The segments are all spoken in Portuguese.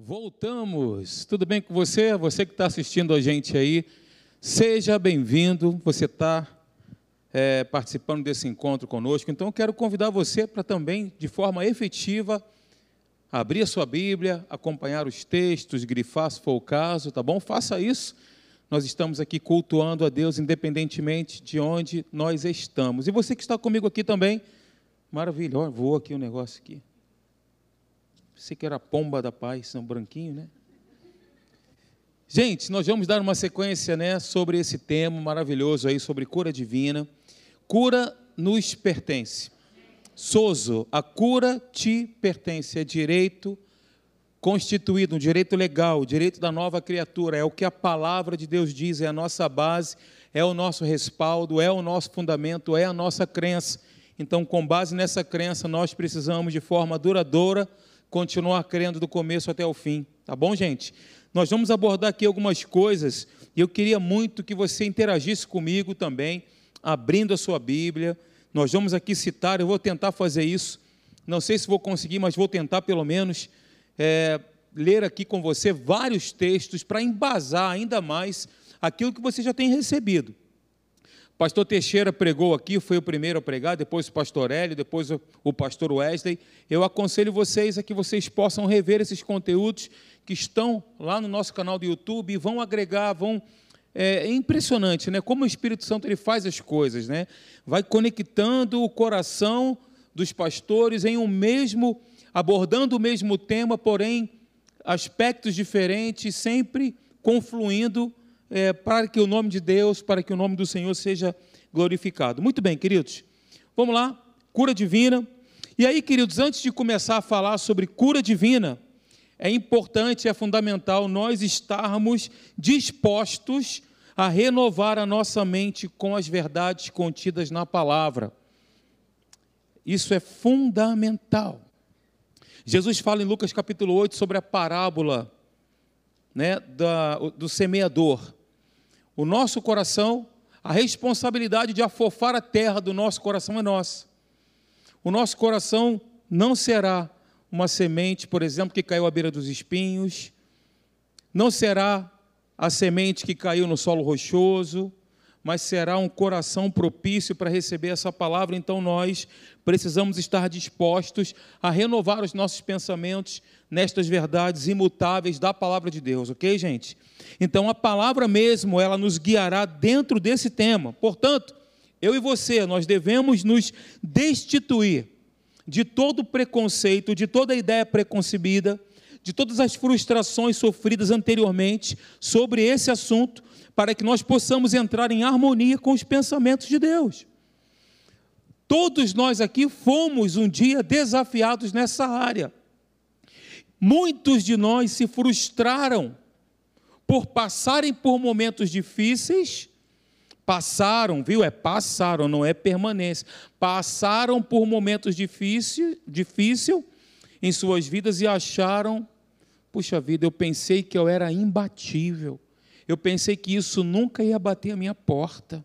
Voltamos. Tudo bem com você? Você que está assistindo a gente aí, seja bem-vindo. Você está é, participando desse encontro conosco. Então, eu quero convidar você para também, de forma efetiva, abrir a sua Bíblia, acompanhar os textos, grifar se for o caso, tá bom? Faça isso. Nós estamos aqui cultuando a Deus independentemente de onde nós estamos. E você que está comigo aqui também, maravilha, voa aqui o um negócio aqui. Pensei que era a pomba da paz, são branquinho, né? Gente, nós vamos dar uma sequência, né, sobre esse tema maravilhoso aí sobre cura divina. Cura nos pertence. Sozo, a cura te pertence, é direito constituído, um direito legal, o direito da nova criatura, é o que a palavra de Deus diz, é a nossa base, é o nosso respaldo, é o nosso fundamento, é a nossa crença. Então, com base nessa crença, nós precisamos de forma duradoura continuar crendo do começo até o fim, tá bom, gente? Nós vamos abordar aqui algumas coisas e eu queria muito que você interagisse comigo também, abrindo a sua Bíblia. Nós vamos aqui citar, eu vou tentar fazer isso. Não sei se vou conseguir, mas vou tentar pelo menos é, ler aqui com você vários textos para embasar ainda mais aquilo que você já tem recebido. Pastor Teixeira pregou aqui, foi o primeiro a pregar, depois o pastor Hélio, depois o pastor Wesley. Eu aconselho vocês a que vocês possam rever esses conteúdos que estão lá no nosso canal do YouTube e vão agregar, vão. É, é impressionante, né? Como o Espírito Santo ele faz as coisas, né? Vai conectando o coração dos pastores em um mesmo, abordando o mesmo tema, porém aspectos diferentes, sempre confluindo é, para que o nome de Deus, para que o nome do Senhor seja glorificado. Muito bem, queridos, vamos lá, cura divina. E aí, queridos, antes de começar a falar sobre cura divina, é importante, é fundamental nós estarmos dispostos a renovar a nossa mente com as verdades contidas na palavra. Isso é fundamental. Jesus fala em Lucas capítulo 8 sobre a parábola né, da, do semeador o nosso coração, a responsabilidade de afofar a terra do nosso coração é nossa. O nosso coração não será uma semente, por exemplo, que caiu à beira dos espinhos, não será a semente que caiu no solo rochoso, mas será um coração propício para receber essa palavra. Então nós precisamos estar dispostos a renovar os nossos pensamentos nestas verdades imutáveis da palavra de Deus, ok, gente? Então a palavra mesmo, ela nos guiará dentro desse tema. Portanto, eu e você, nós devemos nos destituir de todo preconceito, de toda ideia preconcebida, de todas as frustrações sofridas anteriormente sobre esse assunto para que nós possamos entrar em harmonia com os pensamentos de Deus. Todos nós aqui fomos um dia desafiados nessa área. Muitos de nós se frustraram por passarem por momentos difíceis, passaram, viu? É passaram, não é permanência. Passaram por momentos difíceis, difícil em suas vidas e acharam, puxa vida, eu pensei que eu era imbatível. Eu pensei que isso nunca ia bater a minha porta.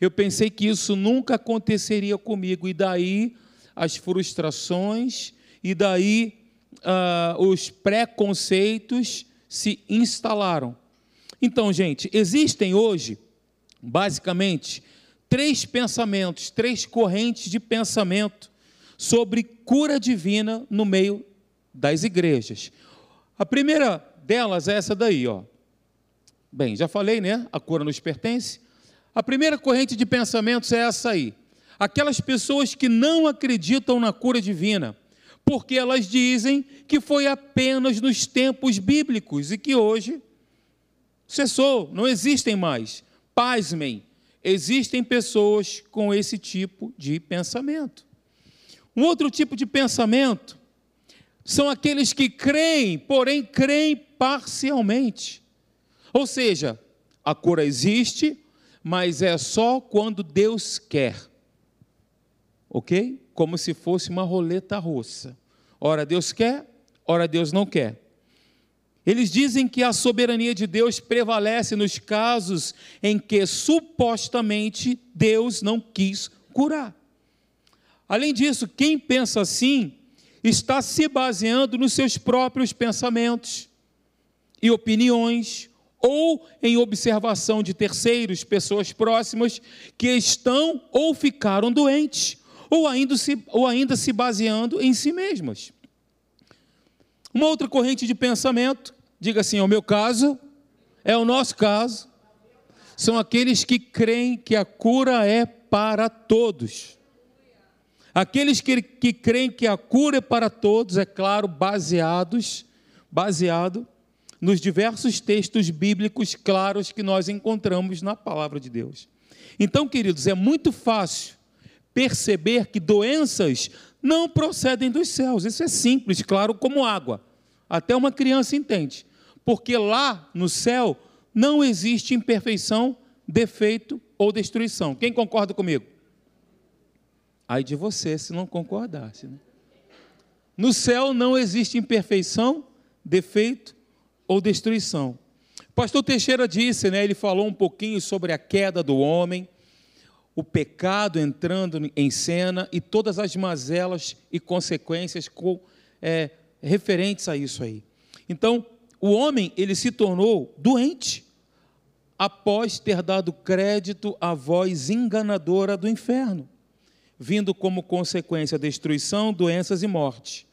Eu pensei que isso nunca aconteceria comigo. E daí as frustrações, e daí uh, os preconceitos se instalaram. Então, gente, existem hoje, basicamente, três pensamentos, três correntes de pensamento sobre cura divina no meio das igrejas. A primeira delas é essa daí, ó. Bem, já falei, né? A cura nos pertence. A primeira corrente de pensamentos é essa aí. Aquelas pessoas que não acreditam na cura divina, porque elas dizem que foi apenas nos tempos bíblicos e que hoje cessou, não existem mais. Pasmem, existem pessoas com esse tipo de pensamento. Um outro tipo de pensamento são aqueles que creem, porém creem parcialmente. Ou seja, a cura existe, mas é só quando Deus quer. Ok? Como se fosse uma roleta russa. Ora Deus quer, ora Deus não quer. Eles dizem que a soberania de Deus prevalece nos casos em que supostamente Deus não quis curar. Além disso, quem pensa assim está se baseando nos seus próprios pensamentos e opiniões, ou em observação de terceiros, pessoas próximas, que estão ou ficaram doentes, ou ainda se, ou ainda se baseando em si mesmas. Uma outra corrente de pensamento, diga assim: é o meu caso, é o nosso caso, são aqueles que creem que a cura é para todos. Aqueles que, que creem que a cura é para todos, é claro, baseados, baseado nos diversos textos bíblicos claros que nós encontramos na palavra de Deus. Então, queridos, é muito fácil perceber que doenças não procedem dos céus. Isso é simples, claro, como água. Até uma criança entende. Porque lá no céu não existe imperfeição, defeito ou destruição. Quem concorda comigo? Ai de você se não concordasse. Né? No céu não existe imperfeição, defeito ou destruição. Pastor Teixeira disse, né, ele falou um pouquinho sobre a queda do homem, o pecado entrando em cena e todas as mazelas e consequências com, é, referentes a isso aí. Então, o homem ele se tornou doente após ter dado crédito à voz enganadora do inferno, vindo como consequência destruição, doenças e morte.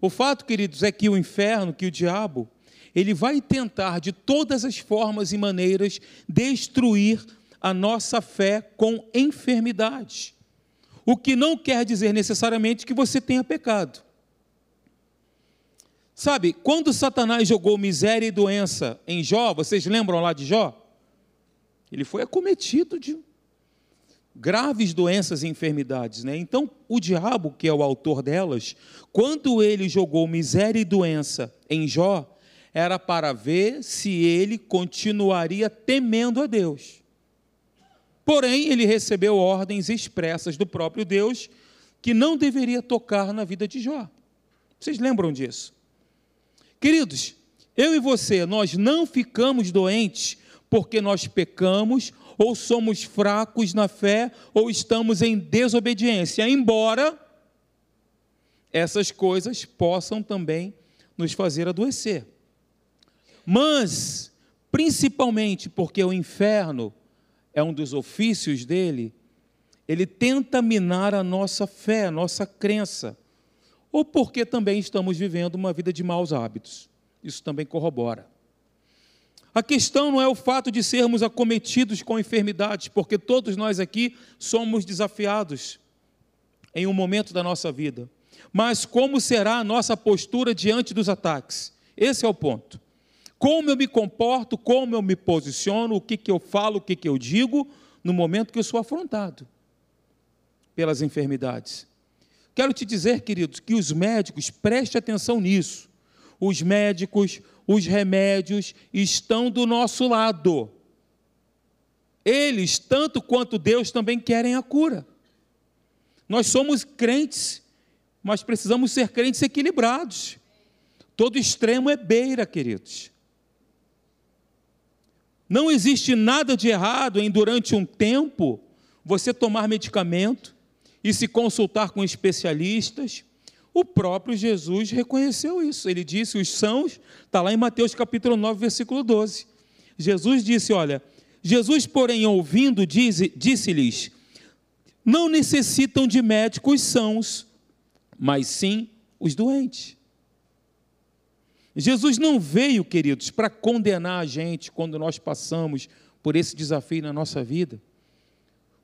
O fato, queridos, é que o inferno, que o diabo, ele vai tentar de todas as formas e maneiras destruir a nossa fé com enfermidade. O que não quer dizer necessariamente que você tenha pecado. Sabe, quando Satanás jogou miséria e doença em Jó, vocês lembram lá de Jó? Ele foi acometido de graves doenças e enfermidades, né? Então, o diabo, que é o autor delas, quando ele jogou miséria e doença em Jó, era para ver se ele continuaria temendo a Deus. Porém, ele recebeu ordens expressas do próprio Deus que não deveria tocar na vida de Jó. Vocês lembram disso? Queridos, eu e você, nós não ficamos doentes porque nós pecamos ou somos fracos na fé ou estamos em desobediência, embora essas coisas possam também nos fazer adoecer. Mas, principalmente porque o inferno é um dos ofícios dele, ele tenta minar a nossa fé, a nossa crença, ou porque também estamos vivendo uma vida de maus hábitos. Isso também corrobora. A questão não é o fato de sermos acometidos com enfermidades, porque todos nós aqui somos desafiados em um momento da nossa vida. Mas como será a nossa postura diante dos ataques? Esse é o ponto. Como eu me comporto, como eu me posiciono, o que, que eu falo, o que, que eu digo, no momento que eu sou afrontado pelas enfermidades. Quero te dizer, queridos, que os médicos, preste atenção nisso. Os médicos, os remédios estão do nosso lado. Eles, tanto quanto Deus, também querem a cura. Nós somos crentes, mas precisamos ser crentes equilibrados. Todo extremo é beira, queridos. Não existe nada de errado em, durante um tempo, você tomar medicamento e se consultar com especialistas, o próprio Jesus reconheceu isso. Ele disse: os sãos, está lá em Mateus capítulo 9, versículo 12. Jesus disse: Olha, Jesus, porém, ouvindo, disse-lhes: Não necessitam de médicos sãos, mas sim os doentes. Jesus não veio, queridos, para condenar a gente quando nós passamos por esse desafio na nossa vida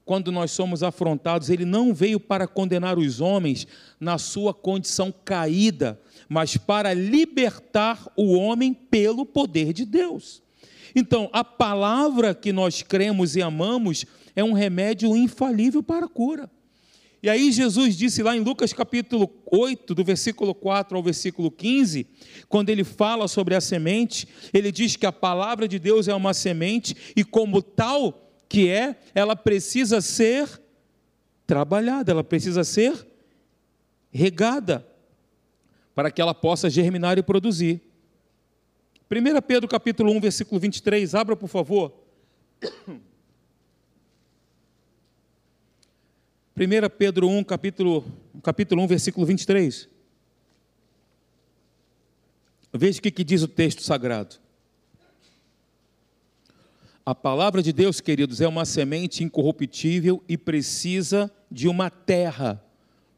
quando nós somos afrontados, ele não veio para condenar os homens na sua condição caída, mas para libertar o homem pelo poder de Deus. Então, a palavra que nós cremos e amamos é um remédio infalível para a cura. E aí Jesus disse lá em Lucas capítulo 8, do versículo 4 ao versículo 15, quando ele fala sobre a semente, ele diz que a palavra de Deus é uma semente e como tal que é, ela precisa ser trabalhada, ela precisa ser regada, para que ela possa germinar e produzir. 1 Pedro capítulo 1, versículo 23, abra por favor. 1 Pedro 1, capítulo, capítulo 1, versículo 23. Veja o que, que diz o texto sagrado. A palavra de Deus, queridos, é uma semente incorruptível e precisa de uma terra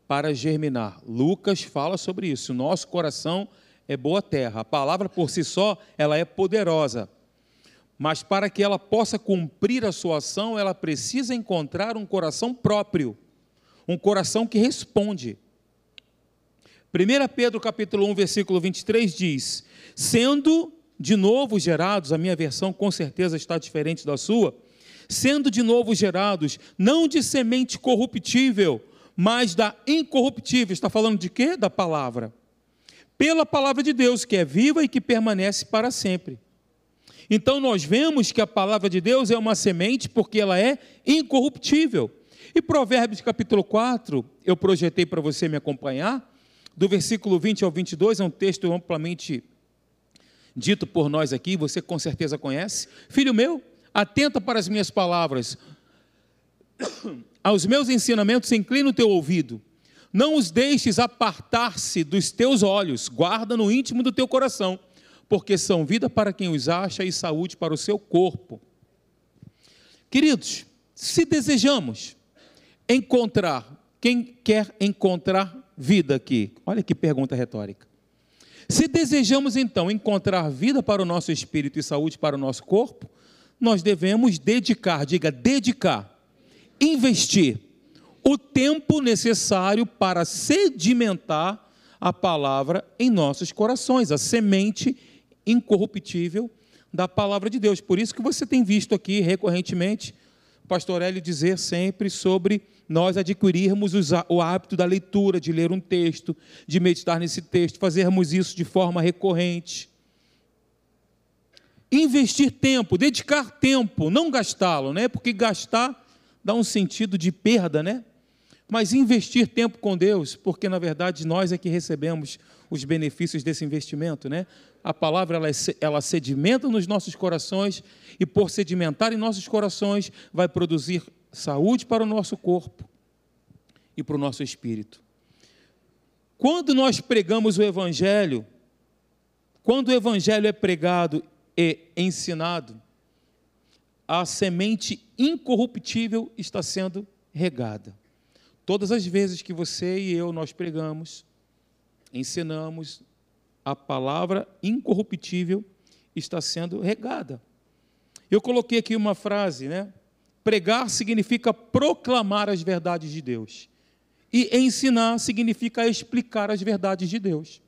para germinar. Lucas fala sobre isso. Nosso coração é boa terra. A palavra por si só, ela é poderosa. Mas para que ela possa cumprir a sua ação, ela precisa encontrar um coração próprio, um coração que responde. 1 Pedro capítulo 1, versículo 23 diz: "Sendo de novo gerados, a minha versão com certeza está diferente da sua, sendo de novo gerados, não de semente corruptível, mas da incorruptível. Está falando de quê? Da palavra. Pela palavra de Deus, que é viva e que permanece para sempre. Então nós vemos que a palavra de Deus é uma semente porque ela é incorruptível. E Provérbios capítulo 4, eu projetei para você me acompanhar, do versículo 20 ao 22, é um texto amplamente dito por nós aqui, você com certeza conhece. Filho meu, atenta para as minhas palavras. Aos meus ensinamentos inclina o teu ouvido. Não os deixes apartar-se dos teus olhos, guarda no íntimo do teu coração, porque são vida para quem os acha e saúde para o seu corpo. Queridos, se desejamos encontrar, quem quer encontrar vida aqui? Olha que pergunta retórica. Se desejamos então encontrar vida para o nosso espírito e saúde para o nosso corpo, nós devemos dedicar, diga dedicar, investir o tempo necessário para sedimentar a palavra em nossos corações, a semente incorruptível da palavra de Deus. Por isso que você tem visto aqui recorrentemente pastor Hélio dizer sempre sobre nós adquirirmos o hábito da leitura, de ler um texto, de meditar nesse texto, fazermos isso de forma recorrente. Investir tempo, dedicar tempo, não gastá-lo, né? Porque gastar dá um sentido de perda, né? Mas investir tempo com Deus, porque na verdade nós é que recebemos os benefícios desse investimento, né? A palavra ela, é ela sedimenta nos nossos corações e por sedimentar em nossos corações vai produzir saúde para o nosso corpo e para o nosso espírito. Quando nós pregamos o Evangelho, quando o Evangelho é pregado e ensinado, a semente incorruptível está sendo regada. Todas as vezes que você e eu nós pregamos, ensinamos, a palavra incorruptível está sendo regada. Eu coloquei aqui uma frase, né? Pregar significa proclamar as verdades de Deus. E ensinar significa explicar as verdades de Deus.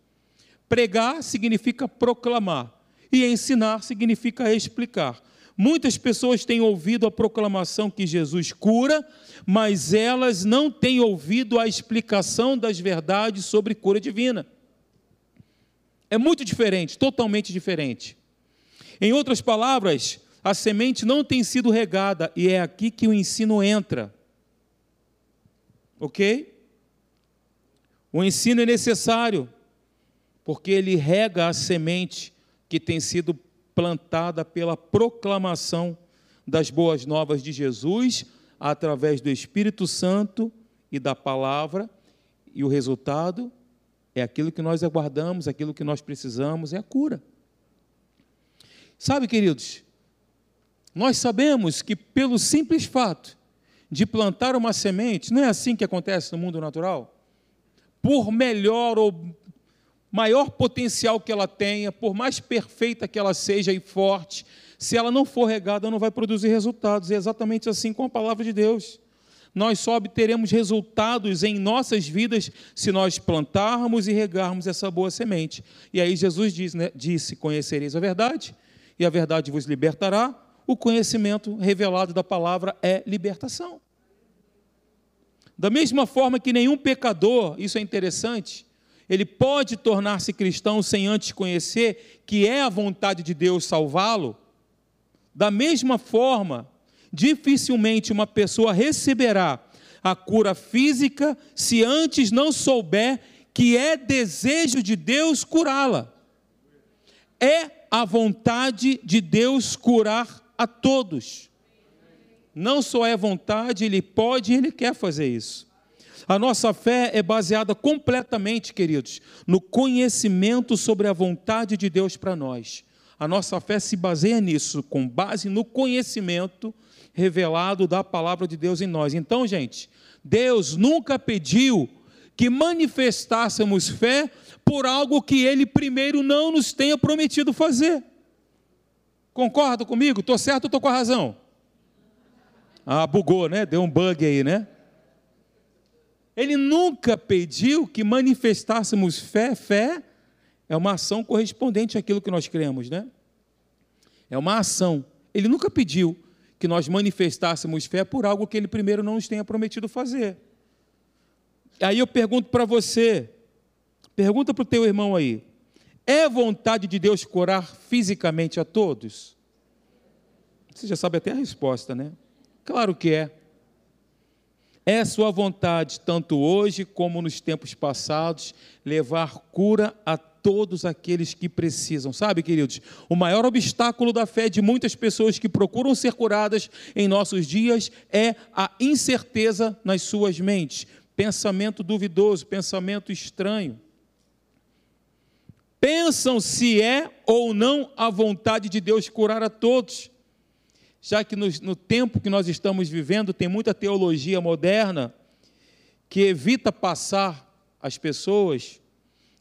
Pregar significa proclamar. E ensinar significa explicar. Muitas pessoas têm ouvido a proclamação que Jesus cura, mas elas não têm ouvido a explicação das verdades sobre cura divina. É muito diferente, totalmente diferente. Em outras palavras, a semente não tem sido regada e é aqui que o ensino entra. Ok? O ensino é necessário, porque ele rega a semente que tem sido plantada pela proclamação das boas novas de Jesus, através do Espírito Santo e da palavra, e o resultado é aquilo que nós aguardamos, aquilo que nós precisamos, é a cura. Sabe, queridos, nós sabemos que pelo simples fato de plantar uma semente, não é assim que acontece no mundo natural? Por melhor ou maior potencial que ela tenha, por mais perfeita que ela seja e forte, se ela não for regada, não vai produzir resultados. É exatamente assim com a palavra de Deus. Nós só obteremos resultados em nossas vidas se nós plantarmos e regarmos essa boa semente. E aí Jesus diz, né, disse: Conhecereis a verdade, e a verdade vos libertará o conhecimento revelado da palavra é libertação. Da mesma forma que nenhum pecador, isso é interessante, ele pode tornar-se cristão sem antes conhecer que é a vontade de Deus salvá-lo, da mesma forma, dificilmente uma pessoa receberá a cura física se antes não souber que é desejo de Deus curá-la. É a vontade de Deus curar a todos. Não só é vontade, ele pode e ele quer fazer isso. A nossa fé é baseada completamente, queridos, no conhecimento sobre a vontade de Deus para nós. A nossa fé se baseia nisso, com base no conhecimento revelado da palavra de Deus em nós. Então, gente, Deus nunca pediu que manifestássemos fé por algo que Ele primeiro não nos tenha prometido fazer. Concorda comigo? Estou certo ou estou com a razão? Ah, bugou, né? Deu um bug aí, né? Ele nunca pediu que manifestássemos fé. Fé é uma ação correspondente àquilo que nós cremos, né? É uma ação. Ele nunca pediu que nós manifestássemos fé por algo que ele primeiro não nos tenha prometido fazer. Aí eu pergunto para você, pergunta para o teu irmão aí, é vontade de Deus curar fisicamente a todos? Você já sabe até a resposta, né? Claro que é. É sua vontade, tanto hoje como nos tempos passados, levar cura a todos aqueles que precisam. Sabe, queridos, o maior obstáculo da fé de muitas pessoas que procuram ser curadas em nossos dias é a incerteza nas suas mentes. Pensamento duvidoso, pensamento estranho. Pensam se é ou não a vontade de Deus curar a todos. Já que no, no tempo que nós estamos vivendo tem muita teologia moderna que evita passar às pessoas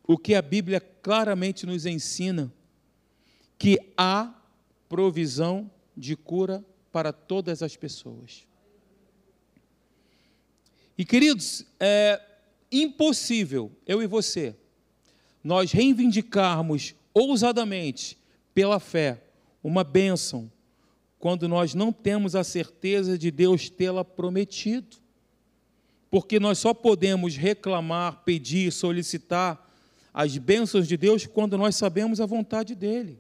o que a Bíblia claramente nos ensina: que há provisão de cura para todas as pessoas. E queridos, é impossível eu e você nós reivindicarmos ousadamente pela fé uma bênção quando nós não temos a certeza de Deus tê-la prometido. Porque nós só podemos reclamar, pedir, solicitar as bênçãos de Deus quando nós sabemos a vontade dEle.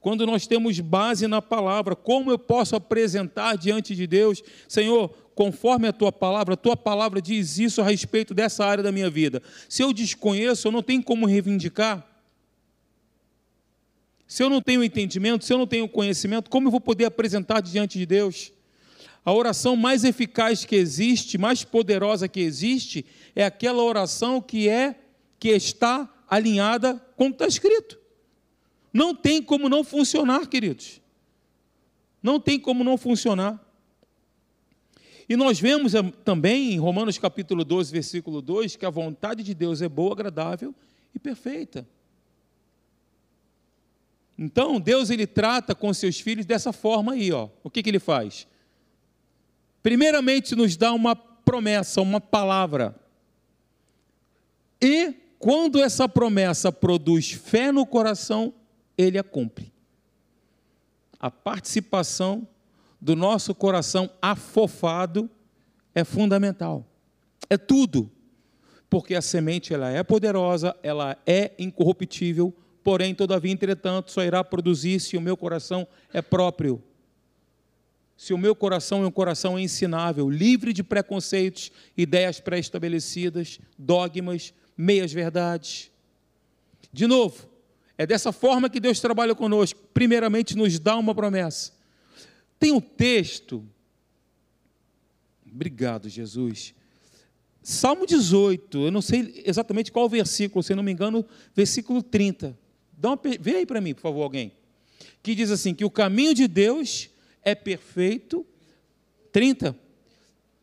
Quando nós temos base na palavra, como eu posso apresentar diante de Deus, Senhor, conforme a tua palavra, a tua palavra diz isso a respeito dessa área da minha vida. Se eu desconheço, eu não tenho como reivindicar. Se eu não tenho entendimento, se eu não tenho conhecimento, como eu vou poder apresentar diante de Deus? A oração mais eficaz que existe, mais poderosa que existe, é aquela oração que é que está alinhada com o que está escrito. Não tem como não funcionar, queridos. Não tem como não funcionar. E nós vemos eh, também em Romanos capítulo 12, versículo 2, que a vontade de Deus é boa, agradável e perfeita. Então, Deus ele trata com seus filhos dessa forma aí, ó. O que, que ele faz? Primeiramente nos dá uma promessa, uma palavra. E quando essa promessa produz fé no coração, ele a cumpre. A participação do nosso coração afofado é fundamental. É tudo. Porque a semente ela é poderosa, ela é incorruptível, porém, todavia, entretanto, só irá produzir se o meu coração é próprio. Se o meu coração é um coração ensinável, livre de preconceitos, ideias pré-estabelecidas, dogmas, meias-verdades. De novo, é dessa forma que Deus trabalha conosco. Primeiramente, nos dá uma promessa. Tem um texto. Obrigado, Jesus. Salmo 18, eu não sei exatamente qual versículo, se não me engano, versículo 30. Dá uma, vê aí para mim, por favor, alguém. Que diz assim: que o caminho de Deus é perfeito. 30.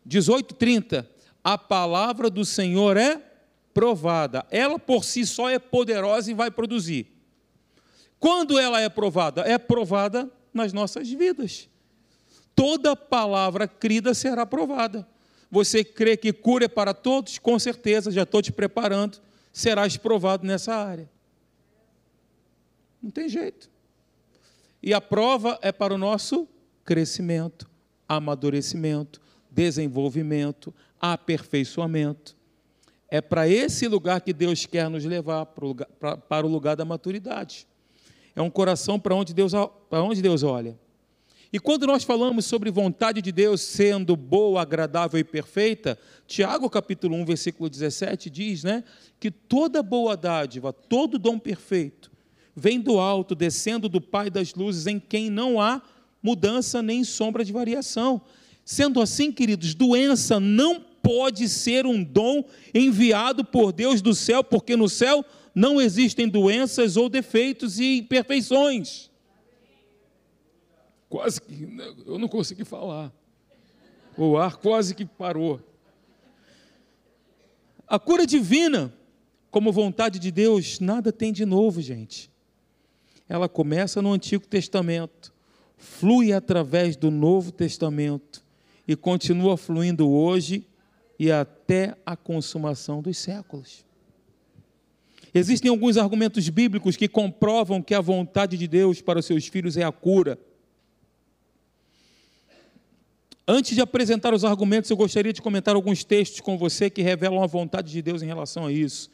18, 30. A palavra do Senhor é provada. Ela por si só é poderosa e vai produzir. Quando ela é provada? É provada nas nossas vidas. Toda palavra crida será provada. Você crê que cura é para todos? Com certeza, já estou te preparando, serás provado nessa área. Não tem jeito. E a prova é para o nosso crescimento, amadurecimento, desenvolvimento, aperfeiçoamento. É para esse lugar que Deus quer nos levar, para o lugar, da maturidade. É um coração para onde, Deus, para onde Deus olha. E quando nós falamos sobre vontade de Deus sendo boa, agradável e perfeita, Tiago capítulo 1, versículo 17 diz, né, que toda boa dádiva, todo dom perfeito, vem do alto, descendo do Pai das luzes, em quem não há mudança nem sombra de variação. Sendo assim, queridos, doença não pode ser um dom enviado por Deus do céu, porque no céu não existem doenças ou defeitos e imperfeições. quase que eu não consegui falar. O ar quase que parou. A cura divina, como vontade de Deus, nada tem de novo, gente. Ela começa no Antigo Testamento, flui através do Novo Testamento e continua fluindo hoje e até a consumação dos séculos. Existem alguns argumentos bíblicos que comprovam que a vontade de Deus para os seus filhos é a cura. Antes de apresentar os argumentos, eu gostaria de comentar alguns textos com você que revelam a vontade de Deus em relação a isso.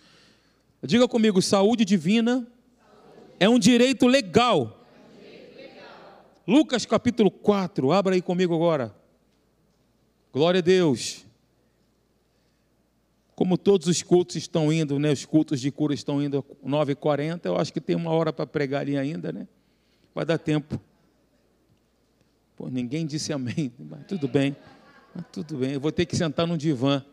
Diga comigo: saúde divina é um direito legal. Lucas capítulo 4, abra aí comigo agora. Glória a Deus. Como todos os cultos estão indo, né? Os cultos de cura estão indo 9h40, eu acho que tem uma hora para pregar ali ainda, né? Vai dar tempo. Pô, ninguém disse amém, mas tudo bem. Mas tudo bem, eu vou ter que sentar no divã.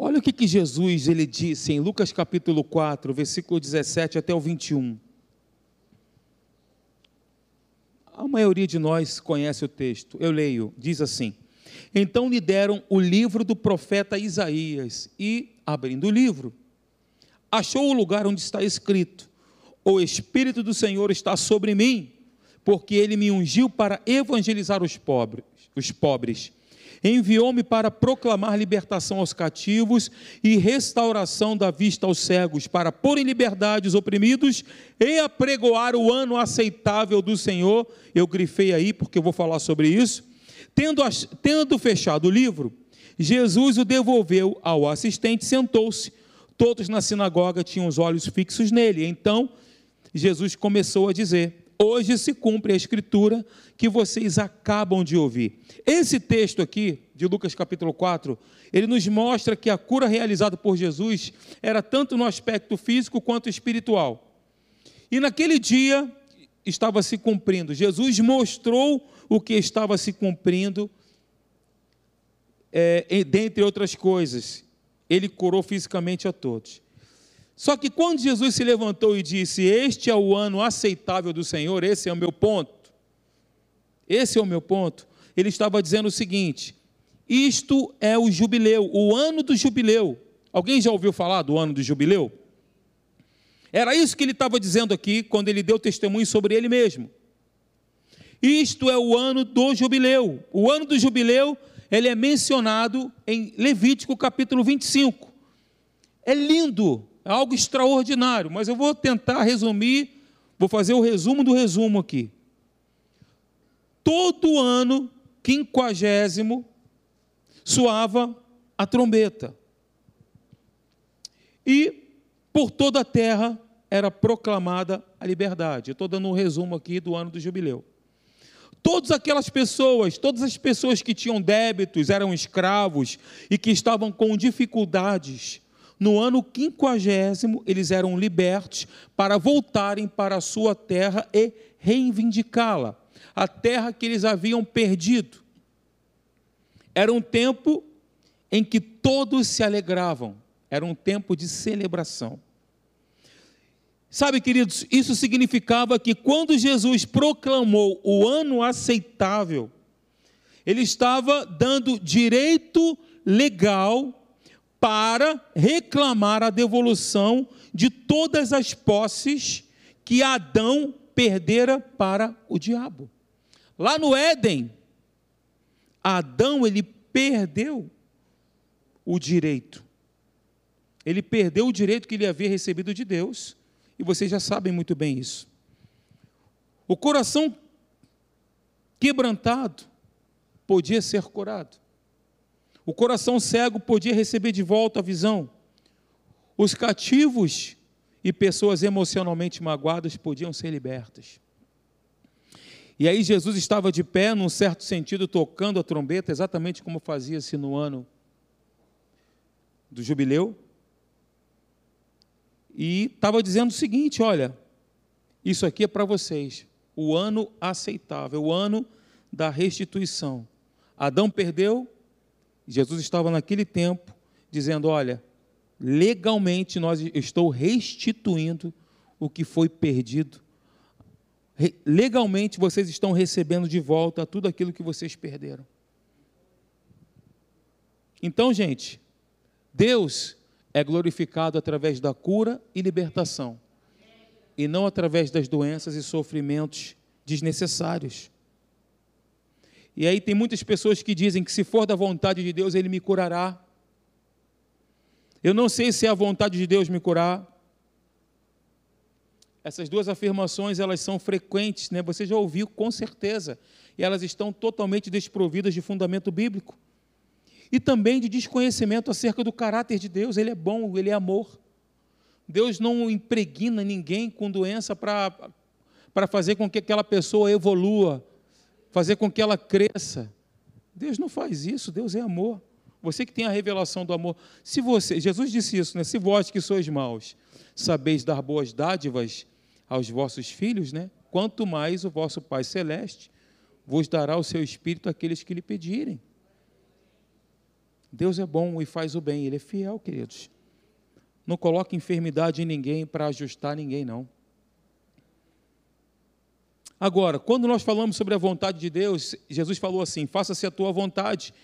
Olha o que, que Jesus ele disse em Lucas capítulo 4, versículo 17 até o 21. A maioria de nós conhece o texto. Eu leio, diz assim: Então lhe deram o livro do profeta Isaías e, abrindo o livro, achou o lugar onde está escrito: o Espírito do Senhor está sobre mim, porque ele me ungiu para evangelizar os pobres, os pobres. Enviou-me para proclamar libertação aos cativos e restauração da vista aos cegos, para pôr em liberdade os oprimidos e apregoar o ano aceitável do Senhor. Eu grifei aí porque eu vou falar sobre isso. Tendo, tendo fechado o livro, Jesus o devolveu ao assistente, sentou-se. Todos na sinagoga tinham os olhos fixos nele. Então Jesus começou a dizer: Hoje se cumpre a escritura que vocês acabam de ouvir. Esse texto aqui, de Lucas capítulo 4, ele nos mostra que a cura realizada por Jesus era tanto no aspecto físico quanto espiritual. E naquele dia estava se cumprindo. Jesus mostrou o que estava se cumprindo, é, dentre outras coisas. Ele curou fisicamente a todos. Só que quando Jesus se levantou e disse: Este é o ano aceitável do Senhor, esse é o meu ponto. Esse é o meu ponto. Ele estava dizendo o seguinte: Isto é o jubileu, o ano do jubileu. Alguém já ouviu falar do ano do jubileu? Era isso que ele estava dizendo aqui quando ele deu testemunho sobre ele mesmo. Isto é o ano do jubileu. O ano do jubileu, ele é mencionado em Levítico capítulo 25. É lindo algo extraordinário, mas eu vou tentar resumir, vou fazer o resumo do resumo aqui. Todo ano, quinquagésimo, soava a trombeta. E por toda a terra era proclamada a liberdade. Estou dando um resumo aqui do ano do jubileu. Todas aquelas pessoas, todas as pessoas que tinham débitos, eram escravos e que estavam com dificuldades, no ano quinquagésimo, eles eram libertos para voltarem para a sua terra e reivindicá-la, a terra que eles haviam perdido. Era um tempo em que todos se alegravam, era um tempo de celebração. Sabe, queridos, isso significava que quando Jesus proclamou o ano aceitável, ele estava dando direito legal para reclamar a devolução de todas as posses que Adão perdera para o diabo. Lá no Éden, Adão ele perdeu o direito. Ele perdeu o direito que ele havia recebido de Deus, e vocês já sabem muito bem isso. O coração quebrantado podia ser curado. O coração cego podia receber de volta a visão. Os cativos e pessoas emocionalmente magoadas podiam ser libertas. E aí Jesus estava de pé, num certo sentido, tocando a trombeta, exatamente como fazia-se no ano do jubileu. E estava dizendo o seguinte: olha, isso aqui é para vocês, o ano aceitável, o ano da restituição. Adão perdeu, Jesus estava naquele tempo dizendo: Olha, legalmente nós estou restituindo o que foi perdido. Legalmente vocês estão recebendo de volta tudo aquilo que vocês perderam. Então, gente, Deus é glorificado através da cura e libertação, e não através das doenças e sofrimentos desnecessários. E aí tem muitas pessoas que dizem que se for da vontade de Deus, Ele me curará. Eu não sei se é a vontade de Deus me curar. Essas duas afirmações, elas são frequentes, né? Você já ouviu com certeza. E elas estão totalmente desprovidas de fundamento bíblico. E também de desconhecimento acerca do caráter de Deus. Ele é bom, ele é amor. Deus não impregna ninguém com doença para fazer com que aquela pessoa evolua, fazer com que ela cresça. Deus não faz isso, Deus é amor. Você que tem a revelação do amor. Se você, Jesus disse isso, né? Se vós que sois maus, sabeis dar boas dádivas aos vossos filhos, né? Quanto mais o vosso Pai celeste vos dará o seu espírito àqueles que lhe pedirem. Deus é bom e faz o bem, ele é fiel, queridos. Não coloca enfermidade em ninguém para ajustar ninguém, não. Agora, quando nós falamos sobre a vontade de Deus, Jesus falou assim: faça-se a tua vontade.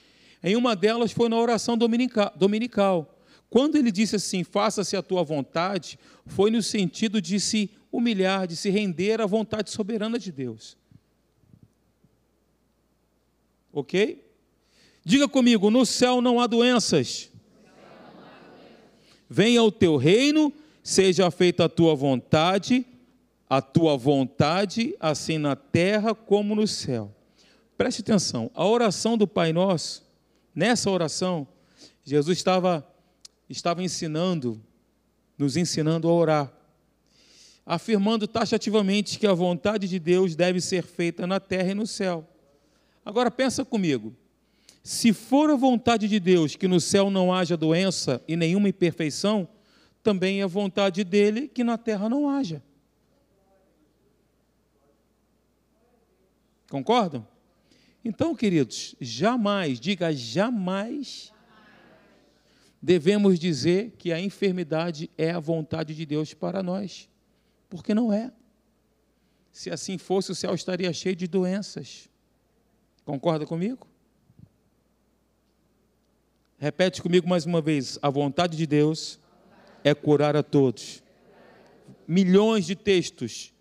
Em uma delas foi na oração dominical. Quando ele disse assim: faça-se a tua vontade, foi no sentido de se humilhar, de se render à vontade soberana de Deus. Ok? Diga comigo: no céu não há doenças. Venha o teu reino, seja feita a tua vontade a tua vontade, assim na terra como no céu. Preste atenção, a oração do Pai Nosso, nessa oração, Jesus estava, estava ensinando, nos ensinando a orar, afirmando taxativamente que a vontade de Deus deve ser feita na terra e no céu. Agora pensa comigo, se for a vontade de Deus que no céu não haja doença e nenhuma imperfeição, também é vontade dele que na terra não haja. Concordam? Então, queridos, jamais, diga jamais, devemos dizer que a enfermidade é a vontade de Deus para nós, porque não é. Se assim fosse, o céu estaria cheio de doenças. Concorda comigo? Repete comigo mais uma vez: a vontade de Deus é curar a todos. Milhões de textos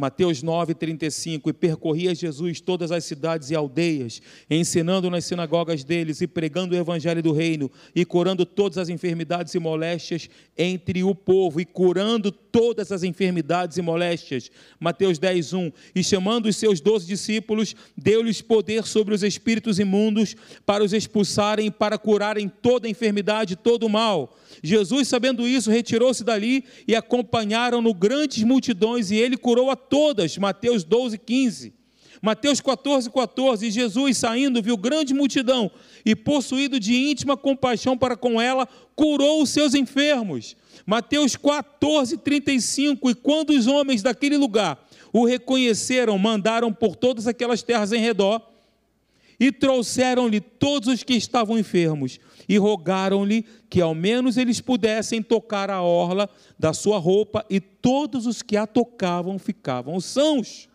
Mateus 9, 35, e percorria Jesus todas as cidades e aldeias, ensinando nas sinagogas deles e pregando o evangelho do reino, e curando todas as enfermidades e moléstias entre o povo, e curando todas as enfermidades e moléstias. Mateus 10, 1. E chamando os seus doze discípulos, deu-lhes poder sobre os espíritos imundos para os expulsarem e para curarem toda enfermidade e todo o mal. Jesus, sabendo isso, retirou-se dali e acompanharam-no grandes multidões, e ele curou a todas. Mateus 12, 15. Mateus 14, 14. E Jesus, saindo, viu grande multidão e, possuído de íntima compaixão para com ela, curou os seus enfermos. Mateus 14, 35. E quando os homens daquele lugar o reconheceram, mandaram por todas aquelas terras em redor e trouxeram-lhe todos os que estavam enfermos e rogaram-lhe que ao menos eles pudessem tocar a orla da sua roupa, e todos os que a tocavam ficavam sãos.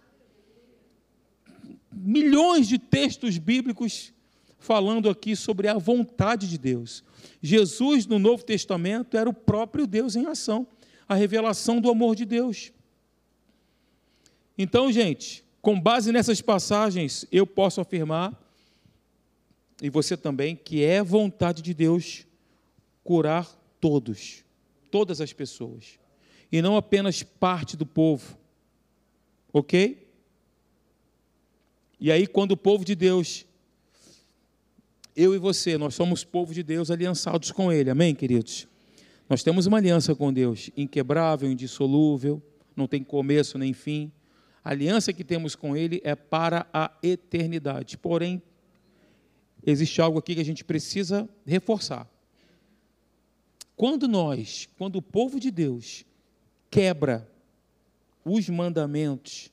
Milhões de textos bíblicos falando aqui sobre a vontade de Deus. Jesus, no Novo Testamento, era o próprio Deus em ação, a revelação do amor de Deus. Então, gente, com base nessas passagens, eu posso afirmar e você também, que é vontade de Deus curar todos, todas as pessoas, e não apenas parte do povo, ok? E aí, quando o povo de Deus, eu e você, nós somos povo de Deus aliançados com Ele, amém, queridos? Nós temos uma aliança com Deus, inquebrável, indissolúvel, não tem começo nem fim. A aliança que temos com Ele é para a eternidade, porém, existe algo aqui que a gente precisa reforçar. Quando nós, quando o povo de Deus quebra os mandamentos,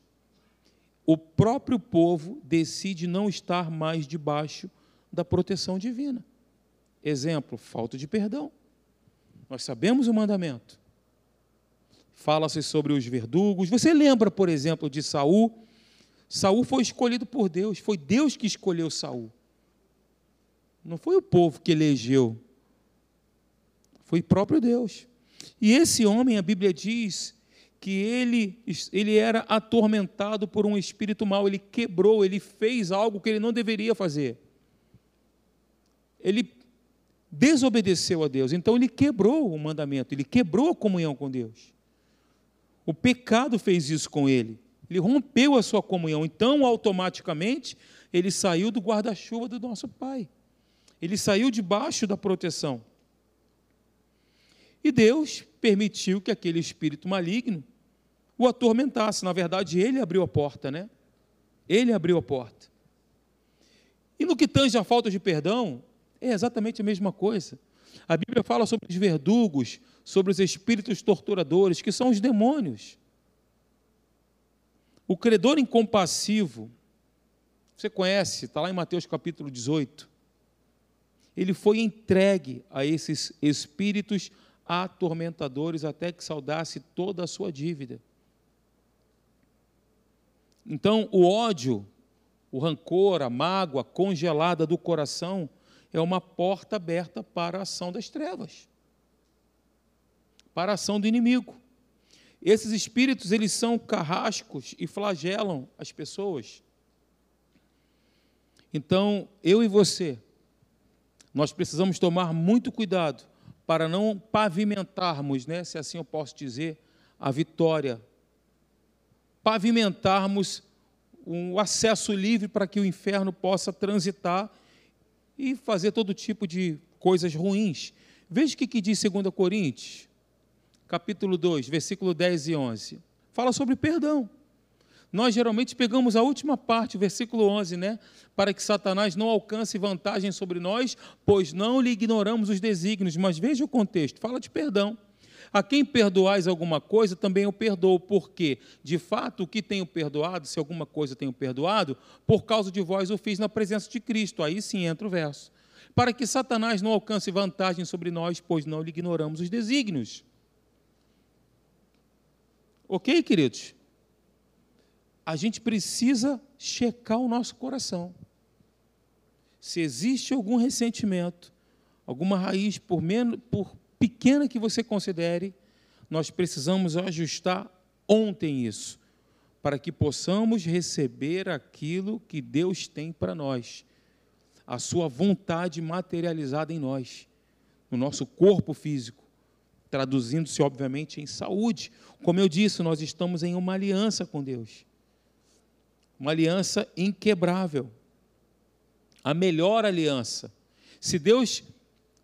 o próprio povo decide não estar mais debaixo da proteção divina. Exemplo, falta de perdão. Nós sabemos o mandamento. fala-se sobre os verdugos. Você lembra, por exemplo, de Saul? Saul foi escolhido por Deus, foi Deus que escolheu Saul. Não foi o povo que elegeu. Foi o próprio Deus. E esse homem, a Bíblia diz que ele, ele era atormentado por um espírito mau, ele quebrou, ele fez algo que ele não deveria fazer. Ele desobedeceu a Deus, então ele quebrou o mandamento, ele quebrou a comunhão com Deus. O pecado fez isso com ele. Ele rompeu a sua comunhão, então automaticamente ele saiu do guarda-chuva do nosso Pai. Ele saiu debaixo da proteção. E Deus permitiu que aquele espírito maligno o atormentasse. Na verdade, ele abriu a porta, né? Ele abriu a porta. E no que tange a falta de perdão, é exatamente a mesma coisa. A Bíblia fala sobre os verdugos, sobre os espíritos torturadores, que são os demônios. O credor incompassivo, você conhece, está lá em Mateus capítulo 18 ele foi entregue a esses espíritos atormentadores até que saudasse toda a sua dívida. Então, o ódio, o rancor, a mágoa congelada do coração é uma porta aberta para a ação das trevas, para a ação do inimigo. Esses espíritos, eles são carrascos e flagelam as pessoas. Então, eu e você, nós precisamos tomar muito cuidado para não pavimentarmos, né, se assim eu posso dizer, a vitória. Pavimentarmos um acesso livre para que o inferno possa transitar e fazer todo tipo de coisas ruins. Veja o que, que diz 2 Coríntios, capítulo 2, versículo 10 e 11. Fala sobre perdão nós geralmente pegamos a última parte, o versículo 11, né? Para que Satanás não alcance vantagem sobre nós, pois não lhe ignoramos os desígnios. Mas veja o contexto, fala de perdão. A quem perdoais alguma coisa, também eu perdoo, porque, de fato, o que tenho perdoado, se alguma coisa tenho perdoado, por causa de vós o fiz na presença de Cristo. Aí sim entra o verso. Para que Satanás não alcance vantagem sobre nós, pois não lhe ignoramos os desígnios. Ok, queridos? A gente precisa checar o nosso coração. Se existe algum ressentimento, alguma raiz, por, menos, por pequena que você considere, nós precisamos ajustar ontem isso, para que possamos receber aquilo que Deus tem para nós, a sua vontade materializada em nós, no nosso corpo físico, traduzindo-se, obviamente, em saúde. Como eu disse, nós estamos em uma aliança com Deus uma aliança inquebrável, a melhor aliança. Se Deus,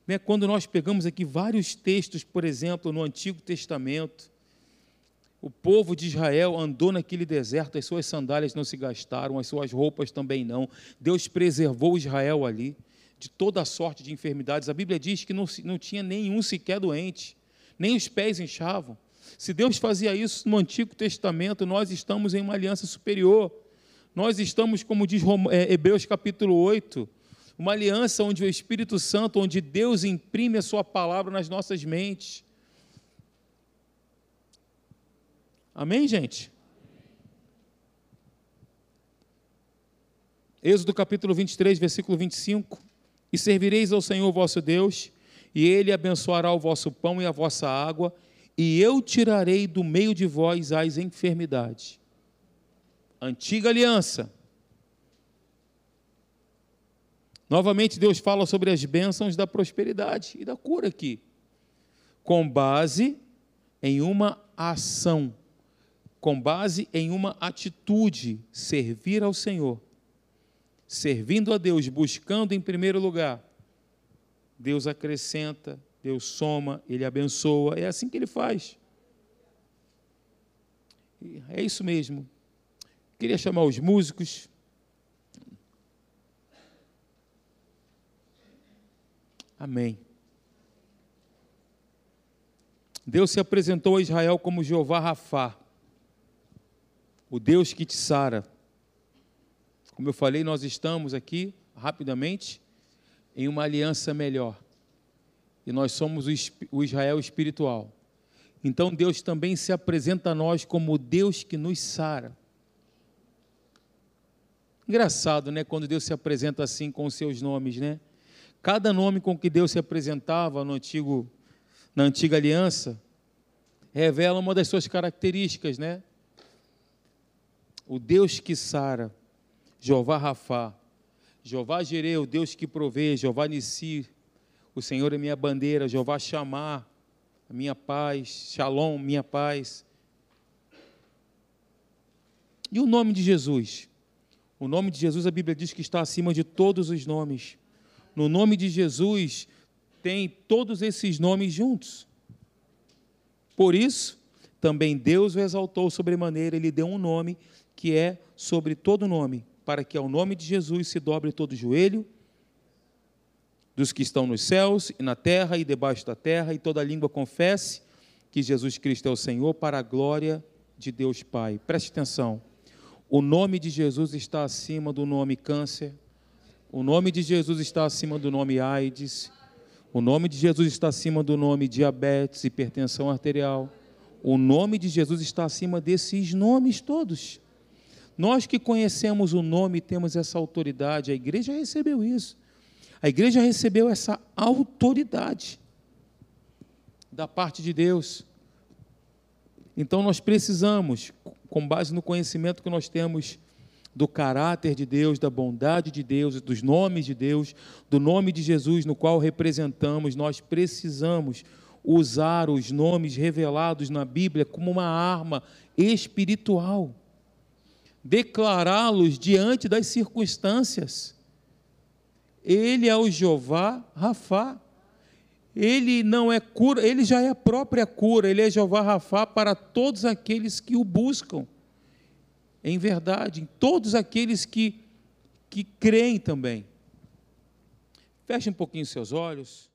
né, quando nós pegamos aqui vários textos, por exemplo, no Antigo Testamento, o povo de Israel andou naquele deserto, as suas sandálias não se gastaram, as suas roupas também não. Deus preservou Israel ali de toda sorte de enfermidades. A Bíblia diz que não, não tinha nenhum sequer doente, nem os pés inchavam. Se Deus fazia isso no Antigo Testamento, nós estamos em uma aliança superior. Nós estamos, como diz é, Hebreus capítulo 8, uma aliança onde o Espírito Santo, onde Deus imprime a sua palavra nas nossas mentes. Amém, gente? Êxodo capítulo 23, versículo 25. E servireis ao Senhor vosso Deus, e Ele abençoará o vosso pão e a vossa água, e eu tirarei do meio de vós as enfermidades antiga aliança. Novamente, Deus fala sobre as bênçãos da prosperidade e da cura aqui, com base em uma ação, com base em uma atitude, servir ao Senhor, servindo a Deus, buscando em primeiro lugar. Deus acrescenta, Deus soma, Ele abençoa, é assim que Ele faz. É isso mesmo. Queria chamar os músicos. Amém. Deus se apresentou a Israel como Jeová Rafá, o Deus que te sara. Como eu falei, nós estamos aqui, rapidamente, em uma aliança melhor. E nós somos o Israel espiritual. Então Deus também se apresenta a nós como o Deus que nos sara. Engraçado, né, quando Deus se apresenta assim com os seus nomes, né? Cada nome com que Deus se apresentava no antigo na antiga aliança revela uma das suas características, né? O Deus que sara, Jeová Rafá, Jeová Jireh, o Deus que provê, Jeová Nissi, o Senhor é minha bandeira, Jeová Chamar, minha paz, Shalom, minha paz. E o nome de Jesus? O nome de Jesus, a Bíblia diz que está acima de todos os nomes. No nome de Jesus tem todos esses nomes juntos. Por isso, também Deus o exaltou sobremaneira, ele deu um nome que é sobre todo nome, para que ao nome de Jesus se dobre todo joelho dos que estão nos céus e na terra e debaixo da terra, e toda língua confesse que Jesus Cristo é o Senhor, para a glória de Deus Pai. Preste atenção. O nome de Jesus está acima do nome câncer, o nome de Jesus está acima do nome AIDS, o nome de Jesus está acima do nome diabetes, hipertensão arterial. O nome de Jesus está acima desses nomes todos. Nós que conhecemos o nome, temos essa autoridade, a igreja recebeu isso. A igreja recebeu essa autoridade da parte de Deus. Então nós precisamos, com base no conhecimento que nós temos do caráter de Deus, da bondade de Deus, dos nomes de Deus, do nome de Jesus no qual representamos, nós precisamos usar os nomes revelados na Bíblia como uma arma espiritual declará-los diante das circunstâncias. Ele é o Jeová Rafá. Ele não é cura, ele já é a própria cura, ele é Jeová Rafá para todos aqueles que o buscam. Em verdade, em todos aqueles que que creem também. Feche um pouquinho seus olhos.